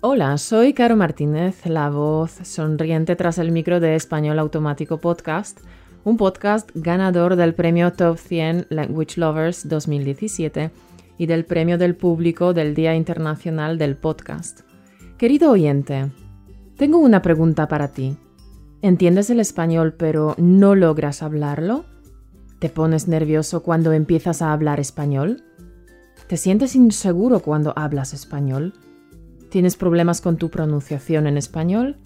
Hola, soy Caro Martínez, la voz sonriente tras el micro de Español Automático Podcast, un podcast ganador del premio Top 100 Language Lovers 2017 y del premio del público del Día Internacional del Podcast. Querido oyente, tengo una pregunta para ti. ¿Entiendes el español pero no logras hablarlo? ¿Te pones nervioso cuando empiezas a hablar español? ¿Te sientes inseguro cuando hablas español? ¿Tienes problemas con tu pronunciación en español?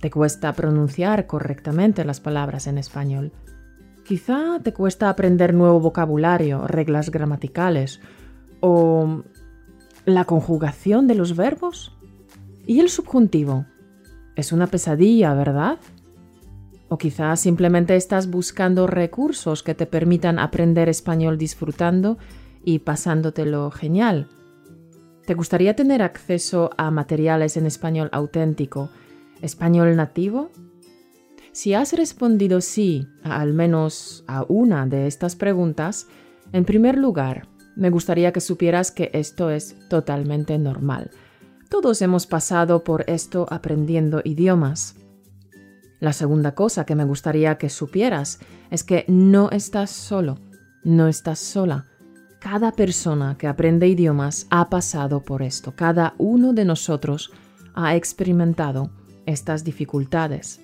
¿Te cuesta pronunciar correctamente las palabras en español? Quizá te cuesta aprender nuevo vocabulario, reglas gramaticales o la conjugación de los verbos. ¿Y el subjuntivo? Es una pesadilla, ¿verdad? O quizá simplemente estás buscando recursos que te permitan aprender español disfrutando y pasándotelo genial. ¿Te gustaría tener acceso a materiales en español auténtico, español nativo? Si has respondido sí a al menos a una de estas preguntas, en primer lugar, me gustaría que supieras que esto es totalmente normal. Todos hemos pasado por esto aprendiendo idiomas. La segunda cosa que me gustaría que supieras es que no estás solo, no estás sola. Cada persona que aprende idiomas ha pasado por esto. Cada uno de nosotros ha experimentado estas dificultades.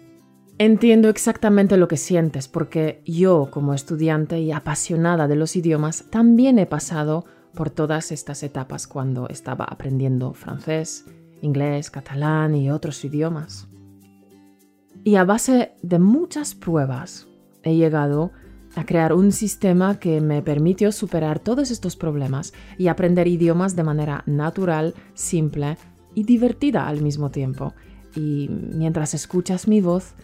Entiendo exactamente lo que sientes porque yo, como estudiante y apasionada de los idiomas, también he pasado por todas estas etapas cuando estaba aprendiendo francés, inglés, catalán y otros idiomas. Y a base de muchas pruebas he llegado a crear un sistema que me permitió superar todos estos problemas y aprender idiomas de manera natural, simple y divertida al mismo tiempo. Y mientras escuchas mi voz,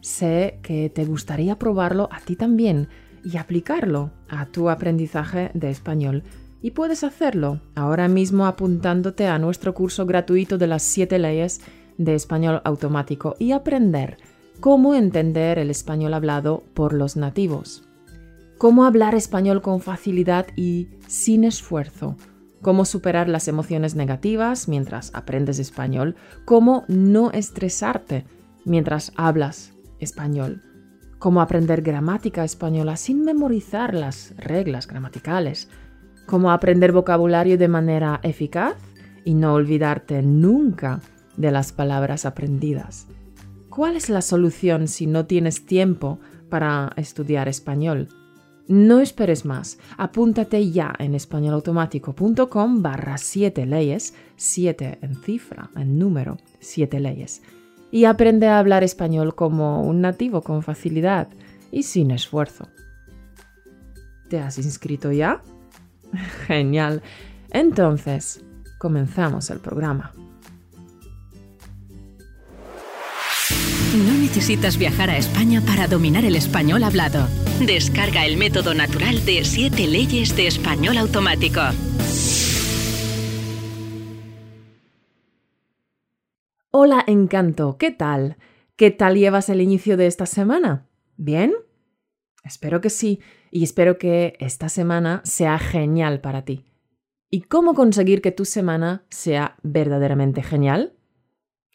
sé que te gustaría probarlo a ti también y aplicarlo a tu aprendizaje de español. Y puedes hacerlo ahora mismo apuntándote a nuestro curso gratuito de las 7 leyes de español automático y aprender cómo entender el español hablado por los nativos cómo hablar español con facilidad y sin esfuerzo, cómo superar las emociones negativas mientras aprendes español, cómo no estresarte mientras hablas español, cómo aprender gramática española sin memorizar las reglas gramaticales, cómo aprender vocabulario de manera eficaz y no olvidarte nunca de las palabras aprendidas. ¿Cuál es la solución si no tienes tiempo para estudiar español? No esperes más. Apúntate ya en españolautomático.com barra 7 leyes, 7 en cifra, en número, 7 leyes. Y aprende a hablar español como un nativo con facilidad y sin esfuerzo. ¿Te has inscrito ya? Genial. Entonces, comenzamos el programa. No necesitas viajar a España para dominar el español hablado. Descarga el método natural de 7 leyes de español automático. Hola, encanto, ¿qué tal? ¿Qué tal llevas el inicio de esta semana? ¿Bien? Espero que sí, y espero que esta semana sea genial para ti. ¿Y cómo conseguir que tu semana sea verdaderamente genial?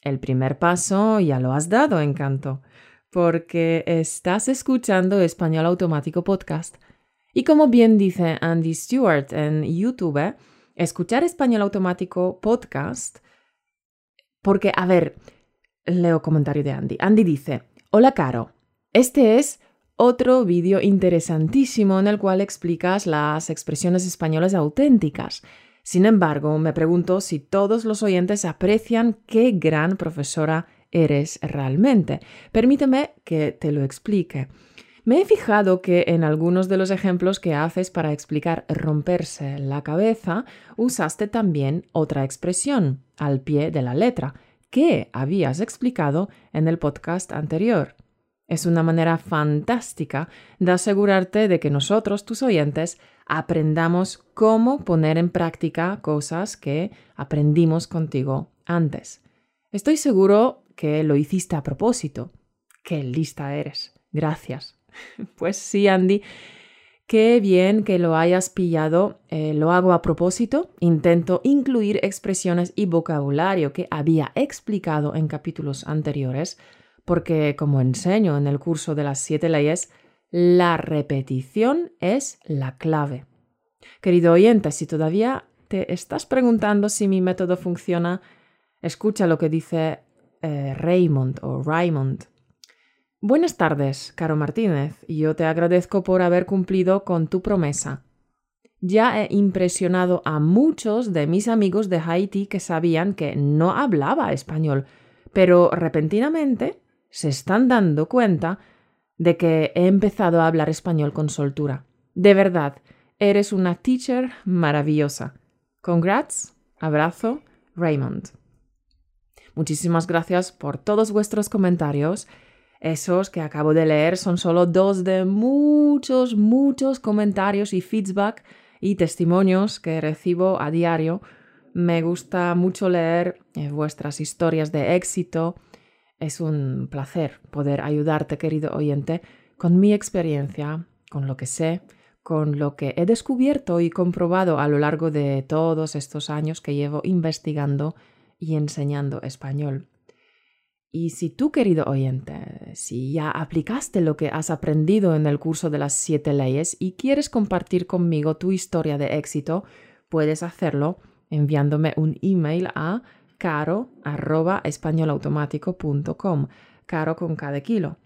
El primer paso ya lo has dado, encanto, porque estás escuchando Español Automático Podcast. Y como bien dice Andy Stewart en YouTube, escuchar Español Automático Podcast, porque, a ver, leo comentario de Andy. Andy dice, hola Caro, este es otro vídeo interesantísimo en el cual explicas las expresiones españolas auténticas. Sin embargo, me pregunto si todos los oyentes aprecian qué gran profesora eres realmente. Permíteme que te lo explique. Me he fijado que en algunos de los ejemplos que haces para explicar romperse la cabeza, usaste también otra expresión, al pie de la letra, que habías explicado en el podcast anterior. Es una manera fantástica de asegurarte de que nosotros, tus oyentes, aprendamos cómo poner en práctica cosas que aprendimos contigo antes. Estoy seguro que lo hiciste a propósito. Qué lista eres. Gracias. Pues sí, Andy. Qué bien que lo hayas pillado. Eh, lo hago a propósito. Intento incluir expresiones y vocabulario que había explicado en capítulos anteriores, porque como enseño en el curso de las siete leyes, la repetición es la clave. Querido oyente, si todavía te estás preguntando si mi método funciona, escucha lo que dice eh, Raymond o Raymond Buenas tardes, Caro Martínez. Yo te agradezco por haber cumplido con tu promesa. Ya he impresionado a muchos de mis amigos de Haití que sabían que no hablaba español, pero repentinamente se están dando cuenta de que he empezado a hablar español con soltura. De verdad, eres una teacher maravillosa. Congrats, abrazo, Raymond. Muchísimas gracias por todos vuestros comentarios esos que acabo de leer son solo dos de muchos, muchos comentarios y feedback y testimonios que recibo a diario. Me gusta mucho leer eh, vuestras historias de éxito. Es un placer poder ayudarte, querido oyente, con mi experiencia, con lo que sé, con lo que he descubierto y comprobado a lo largo de todos estos años que llevo investigando y enseñando español. Y si tú, querido oyente, si ya aplicaste lo que has aprendido en el curso de las siete leyes y quieres compartir conmigo tu historia de éxito, puedes hacerlo enviándome un email a caro caro con cada kilo,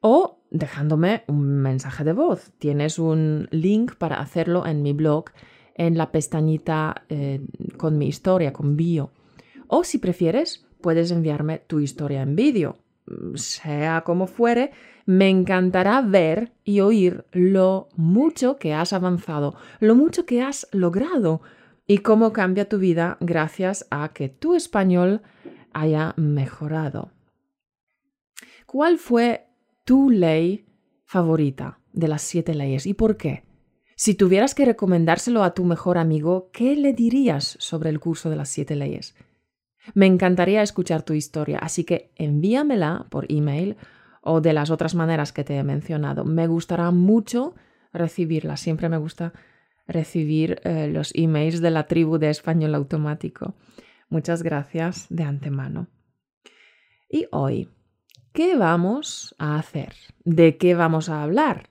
o dejándome un mensaje de voz. Tienes un link para hacerlo en mi blog en la pestañita eh, con mi historia, con bio. O si prefieres, puedes enviarme tu historia en vídeo. Sea como fuere, me encantará ver y oír lo mucho que has avanzado, lo mucho que has logrado y cómo cambia tu vida gracias a que tu español haya mejorado. ¿Cuál fue tu ley favorita de las siete leyes y por qué? Si tuvieras que recomendárselo a tu mejor amigo, ¿qué le dirías sobre el curso de las siete leyes? Me encantaría escuchar tu historia, así que envíamela por email o de las otras maneras que te he mencionado. Me gustará mucho recibirla. Siempre me gusta recibir eh, los emails de la tribu de español automático. Muchas gracias de antemano. Y hoy, ¿qué vamos a hacer? ¿De qué vamos a hablar?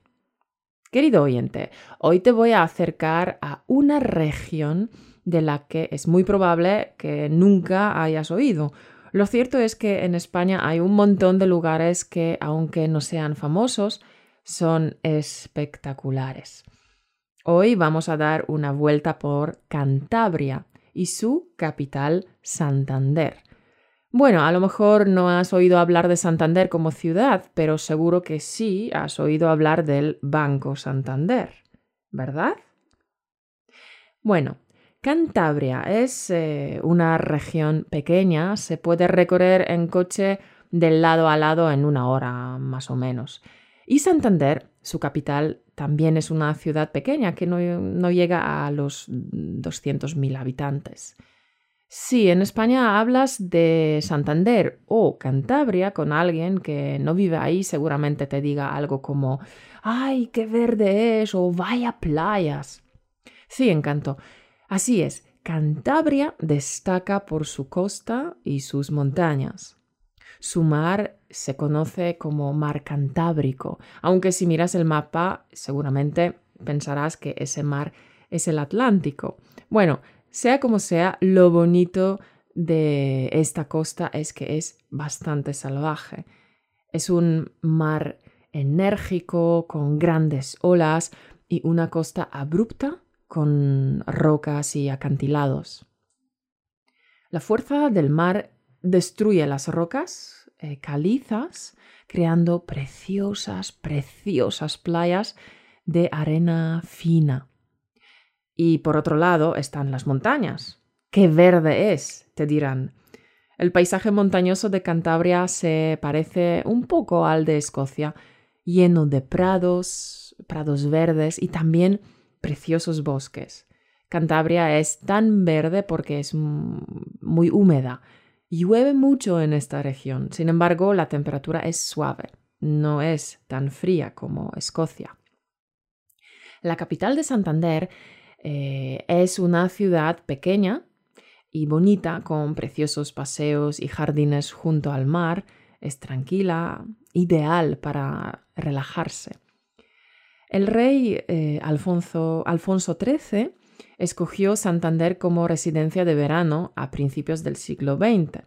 Querido oyente, hoy te voy a acercar a una región de la que es muy probable que nunca hayas oído. Lo cierto es que en España hay un montón de lugares que, aunque no sean famosos, son espectaculares. Hoy vamos a dar una vuelta por Cantabria y su capital, Santander. Bueno, a lo mejor no has oído hablar de Santander como ciudad, pero seguro que sí has oído hablar del Banco Santander, ¿verdad? Bueno, Cantabria es eh, una región pequeña, se puede recorrer en coche del lado a lado en una hora más o menos. Y Santander, su capital, también es una ciudad pequeña que no, no llega a los 200.000 habitantes. Si en España hablas de Santander o Cantabria con alguien que no vive ahí, seguramente te diga algo como ¡ay, qué verde es! o ¡vaya playas! Sí, encanto. Así es, Cantabria destaca por su costa y sus montañas. Su mar se conoce como mar Cantábrico, aunque si miras el mapa seguramente pensarás que ese mar es el Atlántico. Bueno, sea como sea, lo bonito de esta costa es que es bastante salvaje. Es un mar enérgico, con grandes olas y una costa abrupta con rocas y acantilados. La fuerza del mar destruye las rocas eh, calizas, creando preciosas, preciosas playas de arena fina. Y por otro lado están las montañas. ¡Qué verde es! te dirán. El paisaje montañoso de Cantabria se parece un poco al de Escocia, lleno de prados, prados verdes y también preciosos bosques. Cantabria es tan verde porque es muy húmeda. Llueve mucho en esta región, sin embargo la temperatura es suave, no es tan fría como Escocia. La capital de Santander eh, es una ciudad pequeña y bonita con preciosos paseos y jardines junto al mar. Es tranquila, ideal para relajarse. El rey eh, Alfonso, Alfonso XIII escogió Santander como residencia de verano a principios del siglo XX.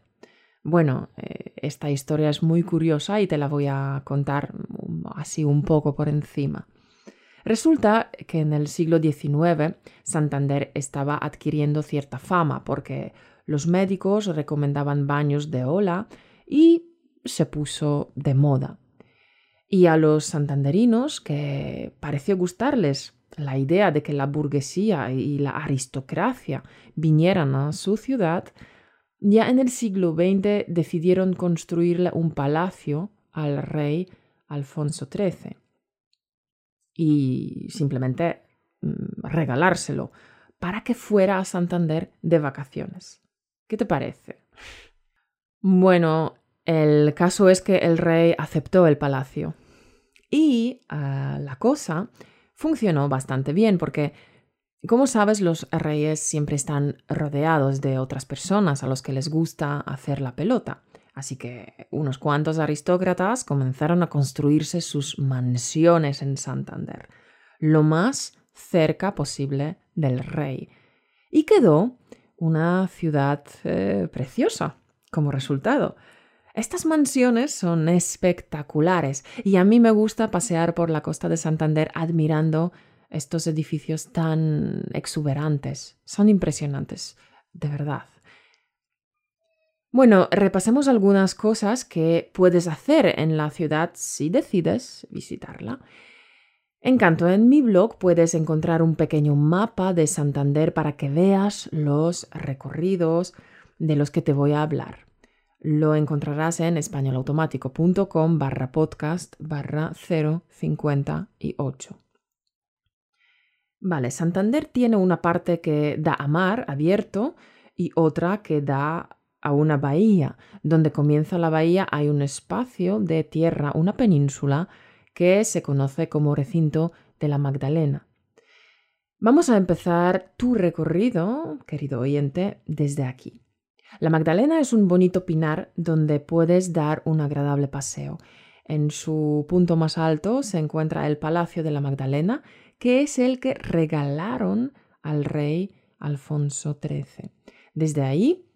Bueno, eh, esta historia es muy curiosa y te la voy a contar así un poco por encima. Resulta que en el siglo XIX Santander estaba adquiriendo cierta fama porque los médicos recomendaban baños de ola y se puso de moda. Y a los santanderinos, que pareció gustarles la idea de que la burguesía y la aristocracia vinieran a su ciudad, ya en el siglo XX decidieron construirle un palacio al rey Alfonso XIII y simplemente mm, regalárselo para que fuera a Santander de vacaciones. ¿Qué te parece? Bueno, el caso es que el rey aceptó el palacio y ah, la cosa funcionó bastante bien porque, como sabes, los reyes siempre están rodeados de otras personas a los que les gusta hacer la pelota. Así que unos cuantos aristócratas comenzaron a construirse sus mansiones en Santander, lo más cerca posible del rey. Y quedó una ciudad eh, preciosa como resultado. Estas mansiones son espectaculares y a mí me gusta pasear por la costa de Santander admirando estos edificios tan exuberantes. Son impresionantes, de verdad. Bueno, repasemos algunas cosas que puedes hacer en la ciudad si decides visitarla. En canto, en mi blog puedes encontrar un pequeño mapa de Santander para que veas los recorridos de los que te voy a hablar. Lo encontrarás en españolautomático.com barra podcast barra 058. Vale, Santander tiene una parte que da a mar abierto y otra que da a una bahía. Donde comienza la bahía hay un espacio de tierra, una península, que se conoce como recinto de la Magdalena. Vamos a empezar tu recorrido, querido oyente, desde aquí. La Magdalena es un bonito pinar donde puedes dar un agradable paseo. En su punto más alto se encuentra el Palacio de la Magdalena, que es el que regalaron al rey Alfonso XIII. Desde ahí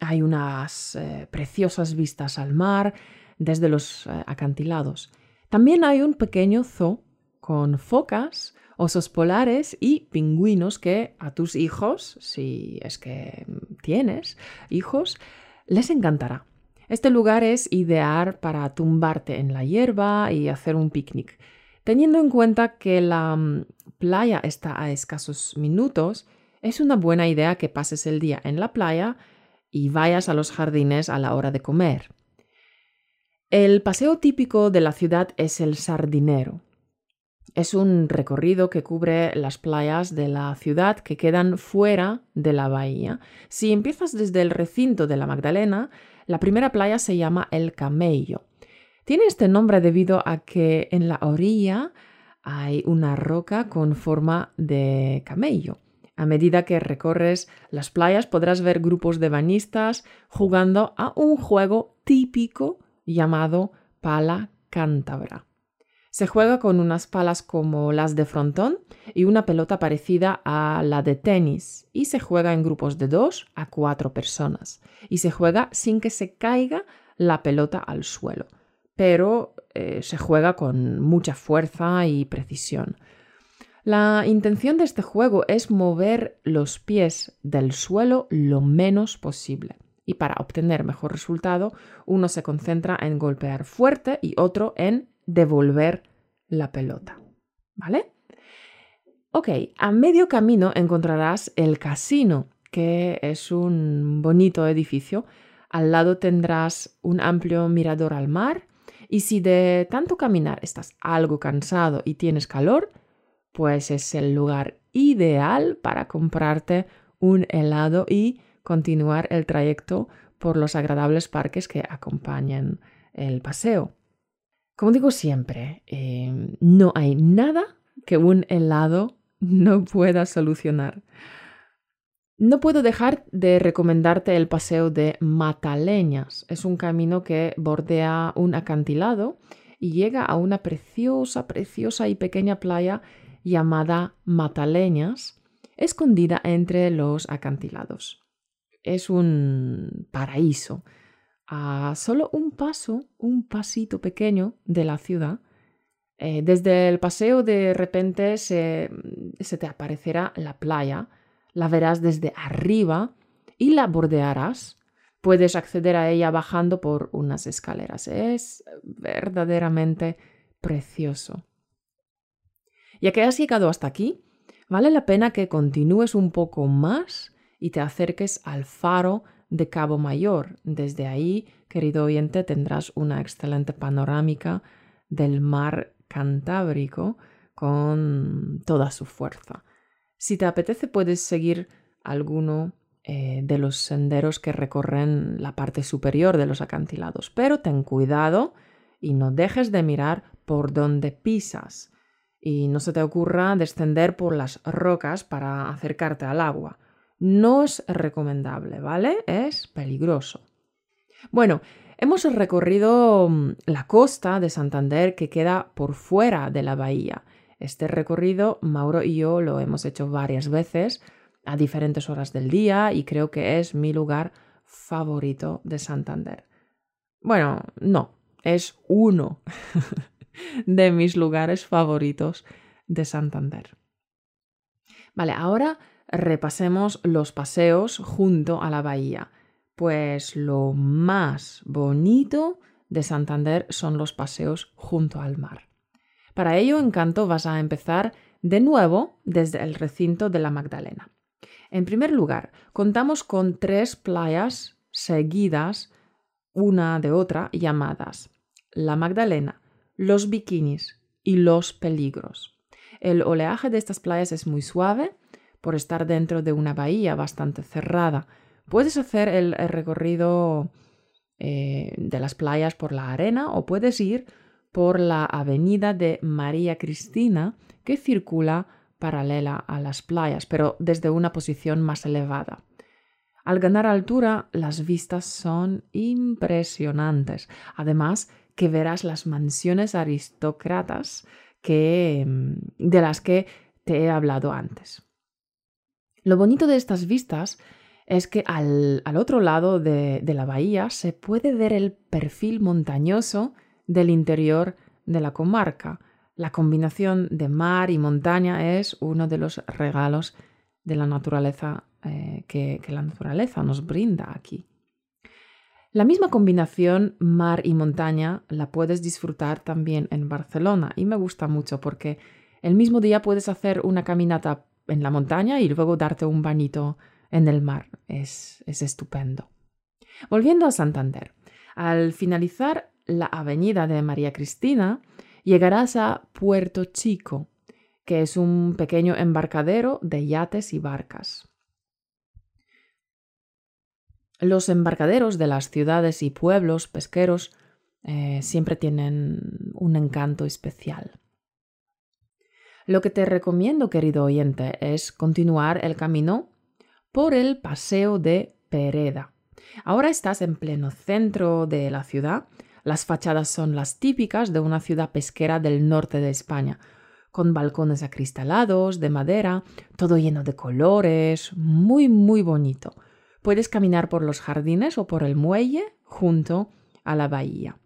hay unas eh, preciosas vistas al mar desde los eh, acantilados. También hay un pequeño zoo con focas osos polares y pingüinos que a tus hijos, si es que tienes hijos, les encantará. Este lugar es ideal para tumbarte en la hierba y hacer un picnic. Teniendo en cuenta que la mm, playa está a escasos minutos, es una buena idea que pases el día en la playa y vayas a los jardines a la hora de comer. El paseo típico de la ciudad es el sardinero. Es un recorrido que cubre las playas de la ciudad que quedan fuera de la bahía. Si empiezas desde el recinto de la Magdalena, la primera playa se llama El Camello. Tiene este nombre debido a que en la orilla hay una roca con forma de camello. A medida que recorres las playas podrás ver grupos de bañistas jugando a un juego típico llamado pala cántabra. Se juega con unas palas como las de frontón y una pelota parecida a la de tenis y se juega en grupos de dos a cuatro personas y se juega sin que se caiga la pelota al suelo, pero eh, se juega con mucha fuerza y precisión. La intención de este juego es mover los pies del suelo lo menos posible. Y para obtener mejor resultado, uno se concentra en golpear fuerte y otro en devolver la pelota. ¿Vale? Ok, a medio camino encontrarás el casino, que es un bonito edificio. Al lado tendrás un amplio mirador al mar y si de tanto caminar estás algo cansado y tienes calor, pues es el lugar ideal para comprarte un helado y continuar el trayecto por los agradables parques que acompañan el paseo. Como digo siempre, em, no hay nada que un helado no pueda solucionar. No puedo dejar de recomendarte el paseo de Mataleñas. Es un camino que bordea un acantilado y llega a una preciosa, preciosa y pequeña playa llamada Mataleñas, escondida entre los acantilados. Es un paraíso. A solo un paso, un pasito pequeño de la ciudad, eh, desde el paseo de repente se, se te aparecerá la playa, la verás desde arriba y la bordearás. Puedes acceder a ella bajando por unas escaleras. Es verdaderamente precioso. Ya que has llegado hasta aquí, vale la pena que continúes un poco más y te acerques al faro de Cabo Mayor. Desde ahí, querido oyente, tendrás una excelente panorámica del mar Cantábrico con toda su fuerza. Si te apetece, puedes seguir alguno eh, de los senderos que recorren la parte superior de los acantilados, pero ten cuidado y no dejes de mirar por donde pisas. Y no se te ocurra descender por las rocas para acercarte al agua. No es recomendable, ¿vale? Es peligroso. Bueno, Hemos recorrido mm, la costa de Santander que queda por fuera de la bahía. Este recorrido Mauro y yo lo hemos hecho varias veces a diferentes horas del día y creo que es mi lugar favorito de Santander. Bueno, no, es uno de mis lugares favoritos de Santander. Vale, ahora repasemos los paseos junto a la bahía. Pues lo más bonito de Santander son los paseos junto al mar. Para ello, Encanto vas a empezar de nuevo desde el recinto de la Magdalena. En primer lugar, contamos con tres playas seguidas una de otra llamadas la Magdalena, los bikinis y los peligros. El oleaje de estas playas es muy suave por estar dentro de una bahía bastante cerrada, Puedes hacer el, recorrido eh, de las playas por la arena o puedes ir por la avenida de María Cristina que circula paralela a las playas, pero desde una posición más elevada. Al ganar altura, las vistas son impresionantes. Además, que verás las mansiones aristócratas que, mm, de las que te he hablado antes. Lo bonito de estas vistas es que al, otro lado de, la bahía se puede ver el perfil montañoso del interior de la comarca. La combinación de mar y montaña es uno de los regalos de la naturaleza eh, que, que la naturaleza nos brinda aquí. La misma combinación mar y montaña la puedes disfrutar también en Barcelona y me gusta mucho porque el mismo día puedes hacer una caminata en la montaña y luego darte un bañito en el mar. Es, es estupendo. Volviendo a Santander, al finalizar la avenida de María Cristina, llegarás a Puerto Chico, que es un pequeño embarcadero de yates y barcas. Los embarcaderos de las ciudades y pueblos pesqueros eh, siempre tienen un encanto especial. Lo que te recomiendo, querido oyente, es continuar el camino por el Paseo de Pereda. Ahora estás en pleno centro de la ciudad. Las fachadas son las típicas de una ciudad pesquera del norte de España, con balcones acristalados, de madera, todo lleno de colores, muy, muy bonito. Puedes caminar por los jardines o por el muelle junto a la bahía.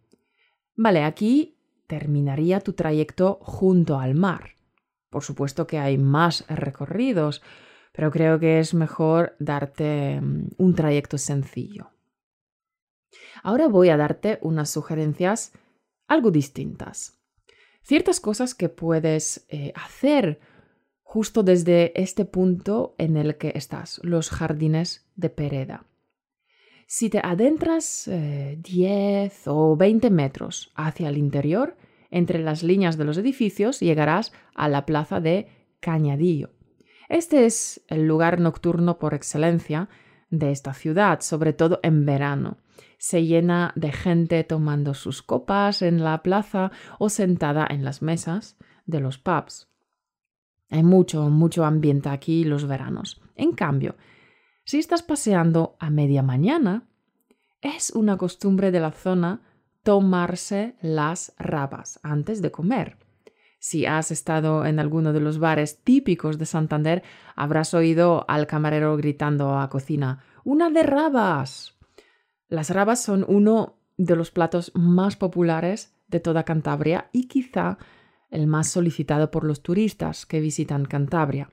Vale, aquí terminaría tu trayecto junto al mar. Por supuesto que hay más recorridos, pero creo que es mejor darte mm, un trayecto sencillo. Ahora voy a darte unas sugerencias algo distintas. Ciertas cosas que puedes eh, hacer justo desde este punto en el que estás, los jardines de Pereda. Si te adentras 10 eh, o 20 metros hacia el interior, entre las líneas de los edificios llegarás a la plaza de Cañadillo. Este es el lugar nocturno por excelencia de esta ciudad, sobre todo en verano. Se llena de gente tomando sus copas en la plaza o sentada en las mesas de los pubs. Hay mucho, mucho ambiente aquí los veranos. En cambio, si estás paseando a media mañana, es una costumbre de la zona tomarse las rabas antes de comer. Si has estado en alguno de los bares típicos de Santander, habrás oído al camarero gritando a cocina, ¡Una de rabas! Las rabas son uno de los platos más populares de toda Cantabria y quizá el más solicitado por los turistas que visitan Cantabria.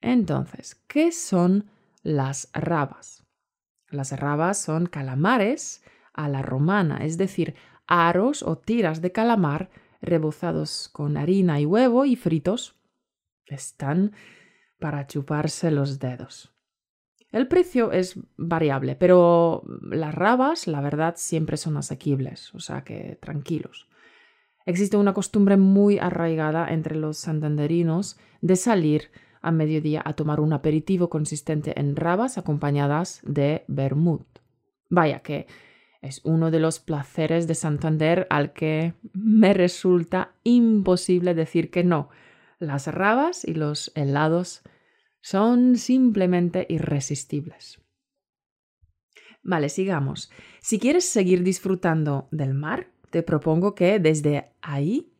Entonces, ¿qué son las rabas? Las rabas son calamares a la romana, es decir, aros o tiras de calamar rebozados con harina y huevo y fritos. Están para chuparse los dedos. El precio es variable, pero las rabas, la verdad, siempre son asequibles, o sea que tranquilos. Existe una costumbre muy arraigada entre los santanderinos de salir a mediodía a tomar un aperitivo consistente en rabas acompañadas de vermut. Vaya que es uno de los placeres de Santander al que me resulta imposible decir que no. Las rabas y los helados son simplemente irresistibles. Vale, sigamos. Si quieres seguir disfrutando del mar, te propongo que desde ahí,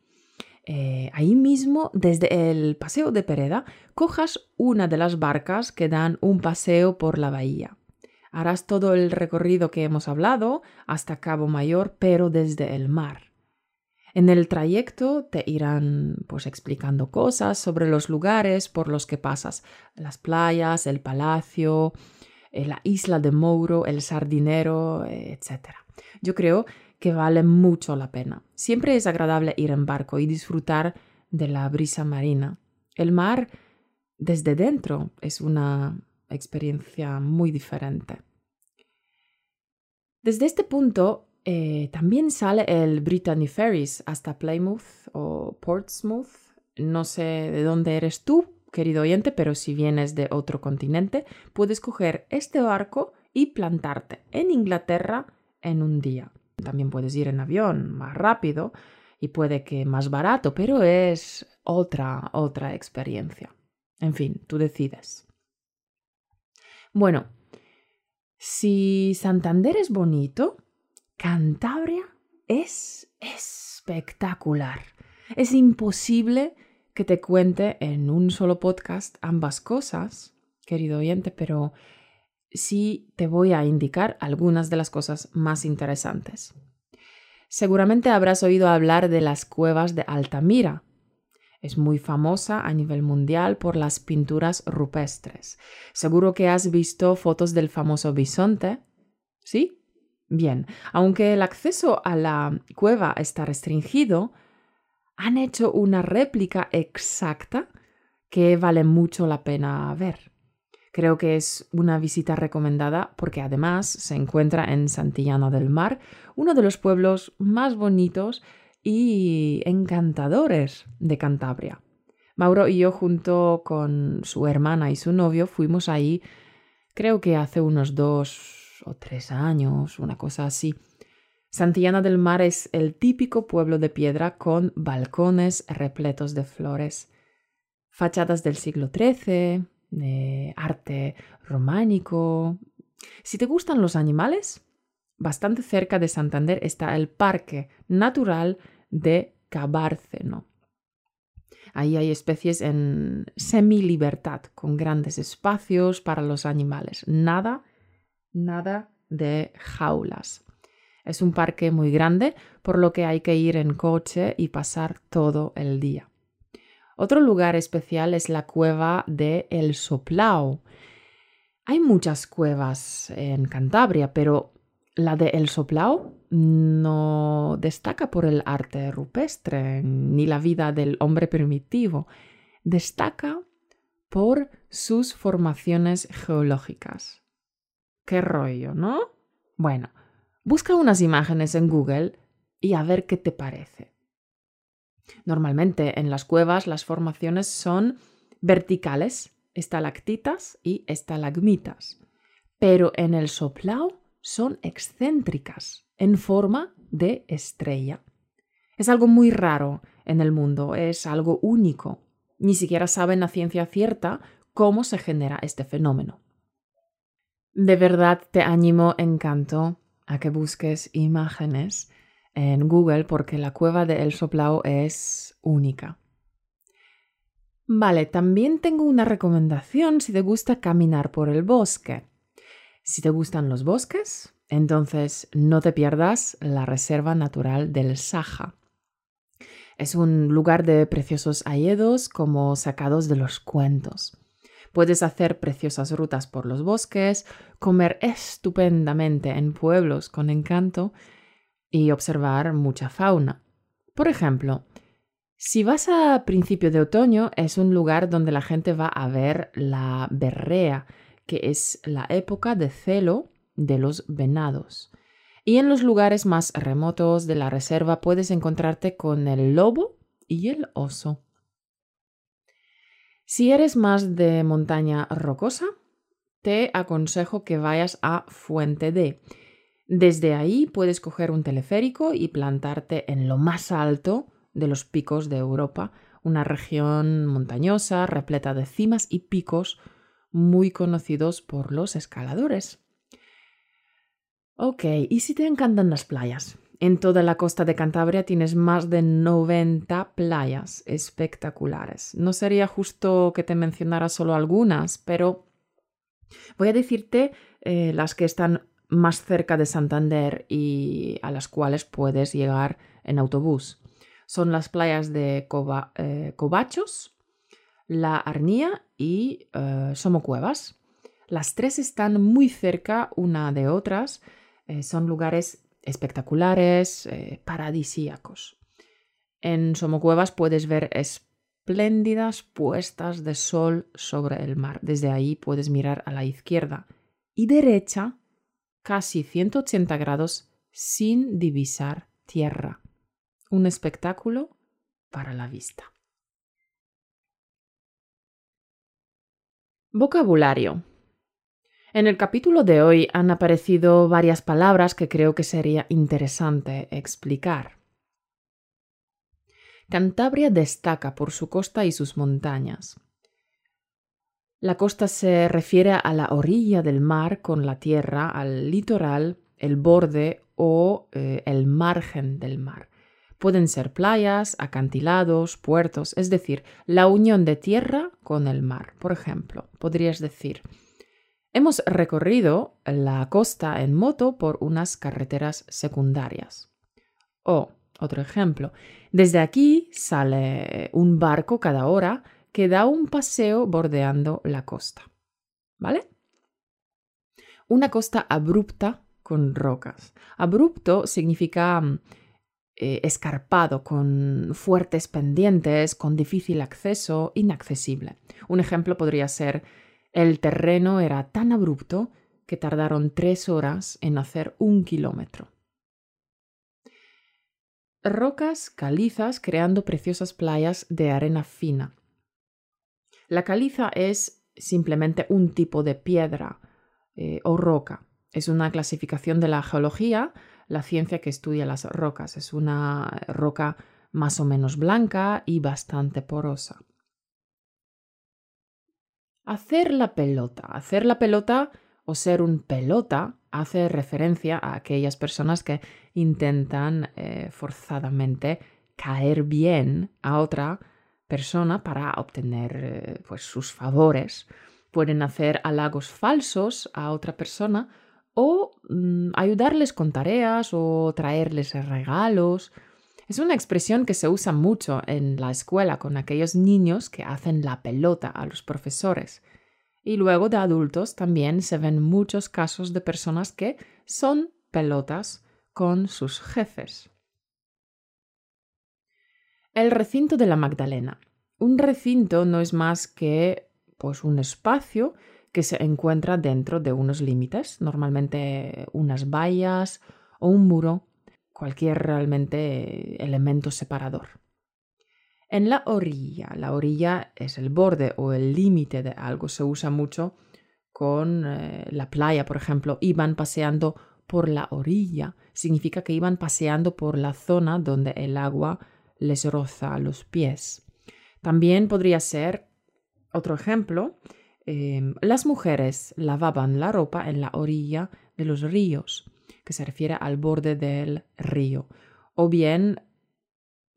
eh, ahí mismo, desde el paseo de Pereda, cojas una de las barcas que dan un paseo por la bahía. Harás todo el recorrido que hemos hablado hasta Cabo Mayor, pero desde el mar. En el trayecto te irán pues explicando cosas sobre los lugares por los que pasas, las playas, el palacio, eh, la isla de Mouro, el sardinero, etc. Yo creo que vale mucho la pena. Siempre es agradable ir en barco y disfrutar de la brisa marina. El mar desde dentro es una experiencia muy diferente. Desde este punto eh, también sale el Brittany Ferries hasta Plymouth o Portsmouth. No sé de dónde eres tú, querido oyente, pero si vienes de otro continente, puedes coger este barco y plantarte en Inglaterra en un día. También puedes ir en avión más rápido y puede que más barato, pero es otra, otra experiencia. En fin, tú decides. Bueno, si Santander es bonito, Cantabria es espectacular. Es imposible que te cuente en un solo podcast ambas cosas, querido oyente, pero sí te voy a indicar algunas de las cosas más interesantes. Seguramente habrás oído hablar de las cuevas de Altamira. Es muy famosa a nivel mundial por las pinturas rupestres. Seguro que has visto fotos del famoso bisonte. ¿Sí? Bien, aunque el acceso a la cueva está restringido, han hecho una réplica exacta que vale mucho la pena ver. Creo que es una visita recomendada porque además se encuentra en Santillana del Mar, uno de los pueblos más bonitos y encantadores de Cantabria. Mauro y yo junto con su hermana y su novio fuimos ahí creo que hace unos dos o tres años, una cosa así. Santillana del Mar es el típico pueblo de piedra con balcones repletos de flores, fachadas del siglo XIII, arte románico. Si te gustan los animales, bastante cerca de Santander está el Parque Natural de Cabárceno. Ahí hay especies en semi-libertad, con grandes espacios para los animales. Nada, nada de jaulas. Es un parque muy grande, por lo que hay que ir en coche y pasar todo el día. Otro lugar especial es la cueva de El Soplao. Hay muchas cuevas en Cantabria, pero la de El Soplao no destaca por el arte rupestre ni la vida del hombre primitivo. Destaca por sus formaciones geológicas. Qué rollo, ¿no? Bueno, busca unas imágenes en Google y a ver qué te parece. Normalmente en las cuevas las formaciones son verticales, estalactitas y estalagmitas, pero en el soplao son excéntricas, en forma de estrella. Es algo muy raro en el mundo, es algo único. Ni siquiera saben a ciencia cierta cómo se genera este fenómeno. De verdad te animo, encanto, a que busques imágenes en Google porque la cueva de El Soplao es única. Vale, también tengo una recomendación si te gusta caminar por el bosque. Si te gustan los bosques, entonces no te pierdas la Reserva Natural del Saja. Es un lugar de preciosos hayedos como sacados de los cuentos. Puedes hacer preciosas rutas por los bosques, comer estupendamente en pueblos con encanto y observar mucha fauna. Por ejemplo, si vas a principio de otoño, es un lugar donde la gente va a ver la berrea, que es la época de celo de los venados. Y en los lugares más remotos de la reserva puedes encontrarte con el lobo y el oso. Si eres más de montaña rocosa, te aconsejo que vayas a Fuente D. Desde ahí puedes coger un teleférico y plantarte en lo más alto de los picos de Europa, una región montañosa repleta de cimas y picos muy conocidos por los escaladores. Ok, ¿y si te encantan las playas? En toda la costa de Cantabria tienes más de 90 playas espectaculares. No sería justo que te mencionara solo algunas, pero voy a decirte eh, las que están más cerca de Santander y a las cuales puedes llegar en autobús. Son las playas de eh, Cobachos, La Arnía y eh, Somocuevas. Las tres están muy cerca una de otras. son lugares espectaculares, eh, paradisíacos. En Somocuevas puedes ver espléndidas puestas de sol sobre el mar. Desde ahí puedes mirar a la izquierda y derecha casi 180 grados sin divisar tierra. Un espectáculo para la vista. Vocabulario. En el capítulo de hoy han aparecido varias palabras que creo que sería interesante explicar. Cantabria destaca por su costa y sus montañas. La costa se refiere a la orilla del mar con la tierra, al litoral, el borde o eh, el margen del mar. Pueden ser playas, acantilados, puertos, es decir, la unión de tierra con el mar. Por ejemplo, podrías decir, Hemos recorrido la costa en moto por unas carreteras secundarias. O, otro ejemplo, desde aquí sale un barco cada hora que da un paseo bordeando la costa. ¿Vale? Una costa abrupta con rocas. Abrupto significa mm, eh, escarpado, con fuertes pendientes, con difícil acceso, inaccesible. Un ejemplo podría ser el terreno era tan abrupto que tardaron tres horas en hacer un kilómetro. Rocas calizas creando preciosas playas de arena fina. La caliza es simplemente un tipo de piedra eh, o roca. Es una clasificación de la geología, la ciencia que estudia las rocas. Es una roca más o menos blanca y bastante porosa. Hacer la pelota. Hacer la pelota o ser un pelota hace referencia a aquellas personas que intentan eh, forzadamente caer bien a otra persona para obtener eh, pues, sus favores. Pueden hacer halagos falsos a otra persona o mm, ayudarles con tareas o traerles regalos. Es una expresión que se usa mucho en la escuela con aquellos niños que hacen la pelota a los profesores. Y luego de adultos también se ven muchos casos de personas que son pelotas con sus jefes. El recinto de la Magdalena. Un recinto no es más que pues un espacio que se encuentra dentro de unos límites, normalmente unas vallas o un muro cualquier realmente elemento separador. En la orilla, la orilla es el borde o el límite de algo, se usa mucho con eh, la playa, por ejemplo, iban paseando por la orilla, significa que iban paseando por la zona donde el agua les roza los pies. También podría ser, otro ejemplo, em, las mujeres lavaban la ropa en la orilla de los ríos, que se refiere al borde del río. O bien,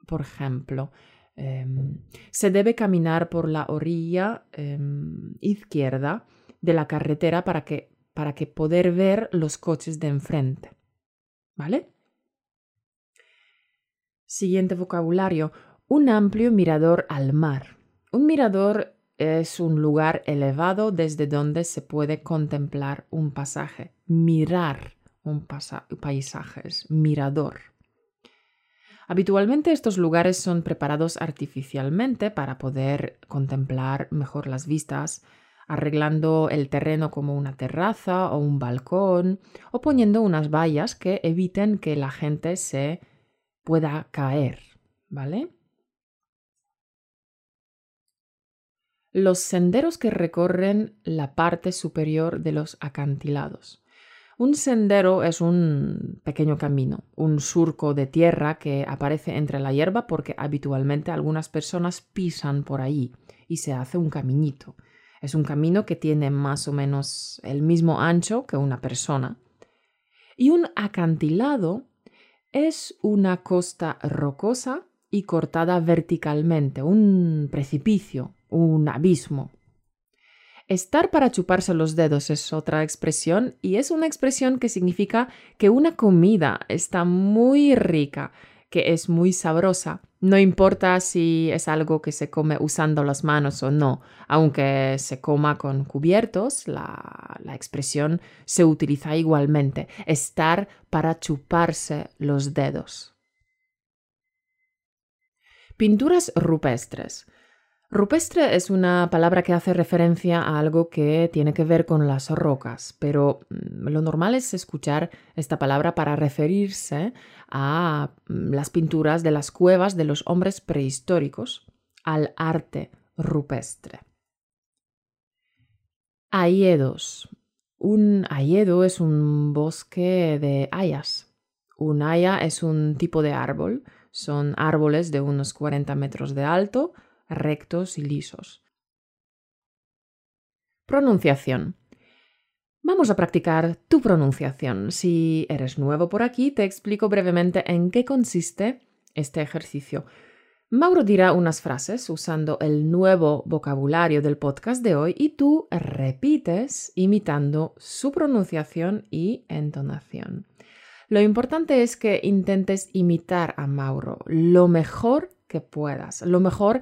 por ejemplo, em, se debe caminar por la orilla em, izquierda de la carretera para que, para que poder ver los coches de enfrente. ¿Vale? Siguiente vocabulario. Un amplio mirador al mar. Un mirador es un lugar elevado desde donde se puede contemplar un pasaje. Mirar un paisaje es mirador. Habitualmente estos lugares son preparados artificialmente para poder contemplar mejor las vistas, arreglando el terreno como una terraza o un balcón o poniendo unas vallas que eviten que la gente se pueda caer, ¿vale? Los senderos que recorren la parte superior de los acantilados. Un sendero es un pequeño camino, un surco de tierra que aparece entre la hierba porque habitualmente algunas personas pisan por ahí y se hace un caminito. Es un camino que tiene más o menos el mismo ancho que una persona. Y un acantilado es una costa rocosa y cortada verticalmente, un precipicio, un abismo. Estar para chuparse los dedos es otra expresión y es una expresión que significa que una comida está muy rica, que es muy sabrosa. No importa si es algo que se come usando las manos o no, aunque se coma con cubiertos, la, la expresión se utiliza igualmente. Estar para chuparse los dedos. Pinturas rupestres. Rupestre es una palabra que hace referencia a algo que tiene que ver con las rocas, pero mm, lo normal es escuchar esta palabra para referirse a mm, las pinturas de las cuevas de los hombres prehistóricos, al arte rupestre. Aiedos. Un aiedo es un bosque de hayas. Un haya es un tipo de árbol. Son árboles de unos 40 metros de alto, rectos y lisos. Pronunciación. Vamos a practicar tu pronunciación. Si eres nuevo por aquí, te explico brevemente en qué consiste este ejercicio. Mauro dirá unas frases usando el nuevo vocabulario del podcast de hoy y tú repites imitando su pronunciación y entonación. Lo importante es que intentes imitar a Mauro lo mejor que puedas. Lo mejor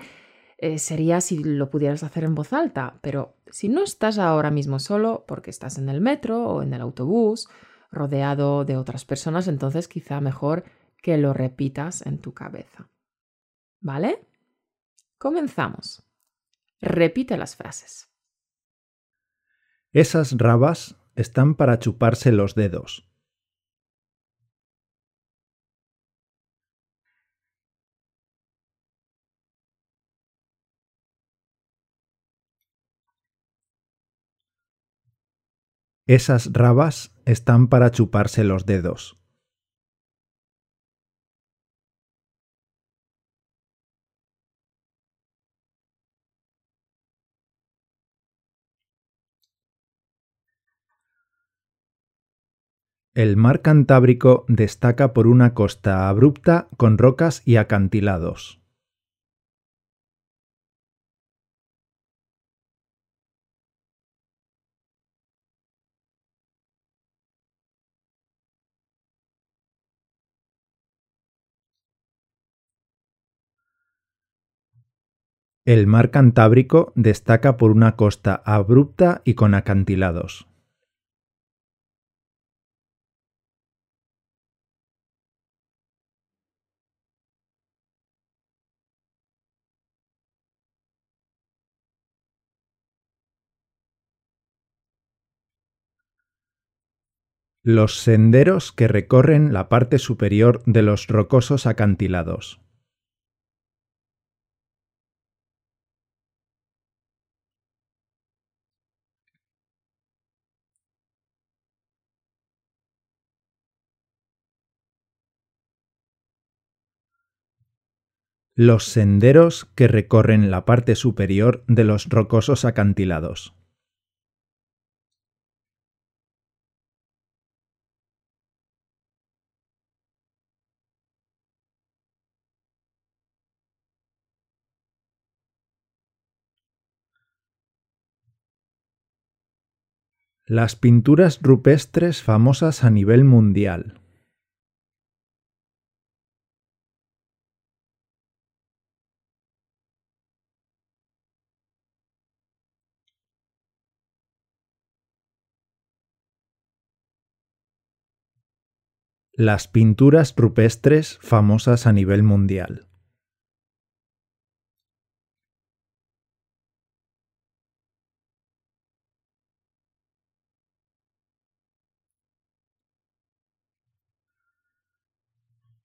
eh, sería si lo pudieras hacer en voz alta, pero si no estás ahora mismo solo porque estás en el metro o en el autobús, rodeado de otras personas, entonces quizá mejor que lo repitas en tu cabeza. ¿Vale? Comenzamos. Repite las frases. Esas rabas están para chuparse los dedos. Esas rabas están para chuparse los dedos. El mar Cantábrico destaca por una costa abrupta con rocas y acantilados. El mar Cantábrico destaca por una costa abrupta y con acantilados. Los senderos que recorren la parte superior de los rocosos acantilados. Los senderos que recorren la parte superior de los rocosos acantilados. Las pinturas rupestres famosas a nivel mundial. Las pinturas rupestres famosas a nivel mundial.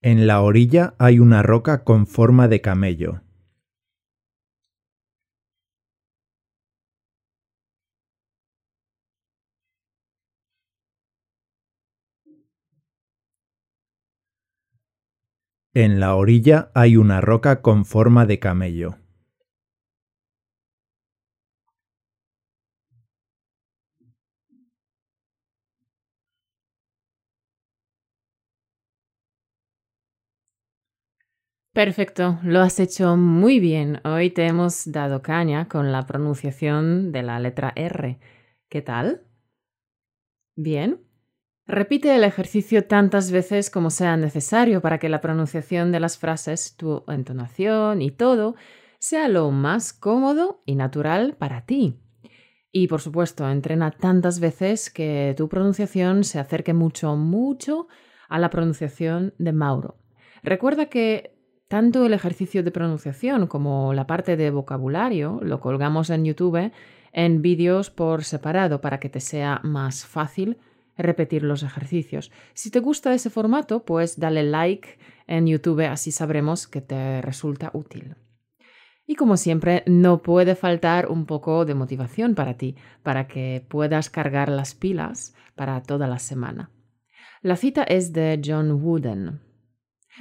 En la orilla hay una roca con forma de camello. En la orilla hay una roca con forma de camello. Perfecto, lo has hecho muy bien. Hoy te hemos dado caña con la pronunciación de la letra R. ¿Qué tal? ¿Bien? Repite el ejercicio tantas veces como sea necesario para que la pronunciación de las frases, tu entonación y todo sea lo más cómodo y natural para ti. Y por supuesto, entrena tantas veces que tu pronunciación se acerque mucho, mucho a la pronunciación de Mauro. Recuerda que tanto el ejercicio de pronunciación como la parte de vocabulario lo colgamos en YouTube en vídeos por separado para que te sea más fácil repetir los ejercicios. Si te gusta ese formato, pues dale like en YouTube, así sabremos que te resulta útil. Y como siempre, no puede faltar un poco de motivación para ti, para que puedas cargar las pilas para toda la semana. La cita es de John Wooden.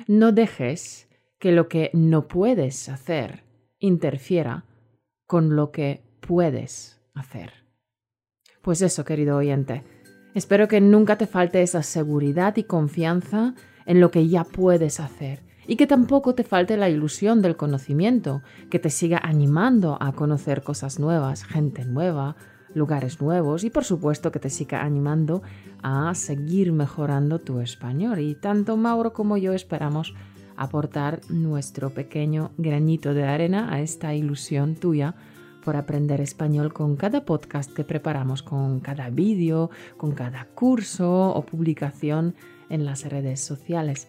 No dejes que lo que no puedes hacer interfiera con lo que puedes hacer. Pues eso, querido oyente, espero que nunca te falte esa seguridad y confianza en lo que ya puedes hacer y que tampoco te falte la ilusión del conocimiento, que te siga animando a conocer cosas nuevas, gente nueva, lugares nuevos y por supuesto que te siga animando a seguir mejorando tu español. Y tanto Mauro como yo esperamos aportar nuestro pequeño granito de arena a esta ilusión tuya por aprender español con cada podcast que preparamos, con cada vídeo, con cada curso o publicación en las redes sociales.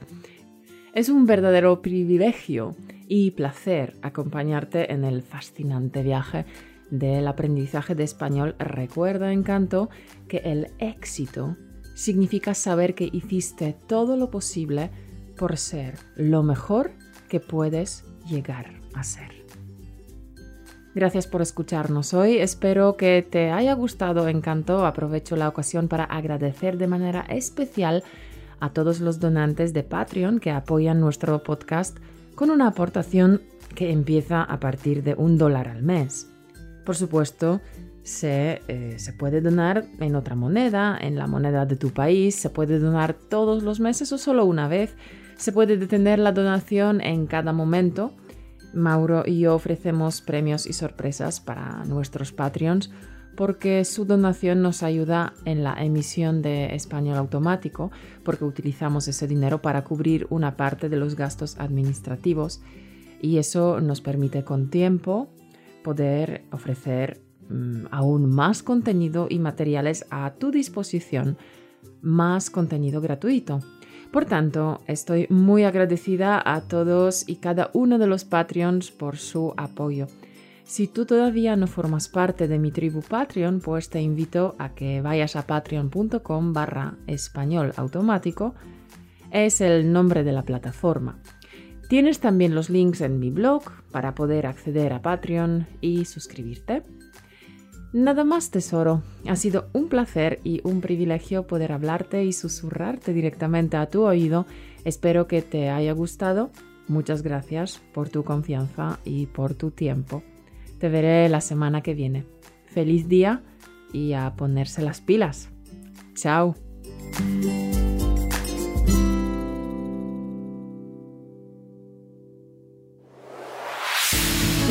Es un verdadero privilegio y placer acompañarte en el fascinante viaje del aprendizaje de español. Recuerda, encanto, que el éxito significa saber que hiciste todo lo posible por ser lo mejor que puedes llegar a ser. Gracias por escucharnos hoy. Espero que te haya gustado, encantó. Aprovecho la ocasión para agradecer de manera especial a todos los donantes de Patreon que apoyan nuestro podcast con una aportación que empieza a partir de un dólar al mes. Por supuesto, se, eh, se, puede donar en otra moneda, en la moneda de tu país, se puede donar todos los meses o solo una vez. Se puede detener la donación en cada momento. Mauro y yo ofrecemos premios y sorpresas para nuestros Patreons porque su donación nos ayuda en la emisión de español automático, porque utilizamos ese dinero para cubrir una parte de los gastos administrativos y eso nos permite con tiempo poder ofrecer mm, aún más contenido y materiales a tu disposición, más contenido gratuito. Por tanto, estoy muy agradecida a todos y cada uno de los Patreons por su apoyo. Si tú todavía no formas parte de mi tribu Patreon, pues te invito a que vayas a patreon.com barra español automático. Es el nombre de la plataforma. Tienes también los links en mi blog para poder acceder a Patreon y suscribirte. Nada más, tesoro. Ha sido un placer y un privilegio poder hablarte y susurrarte directamente a tu oído. Espero que te haya gustado Muchas gracias por tu confianza y por tu tiempo. Te veré la semana que viene. Feliz día y a ponerse las pilas. Chao.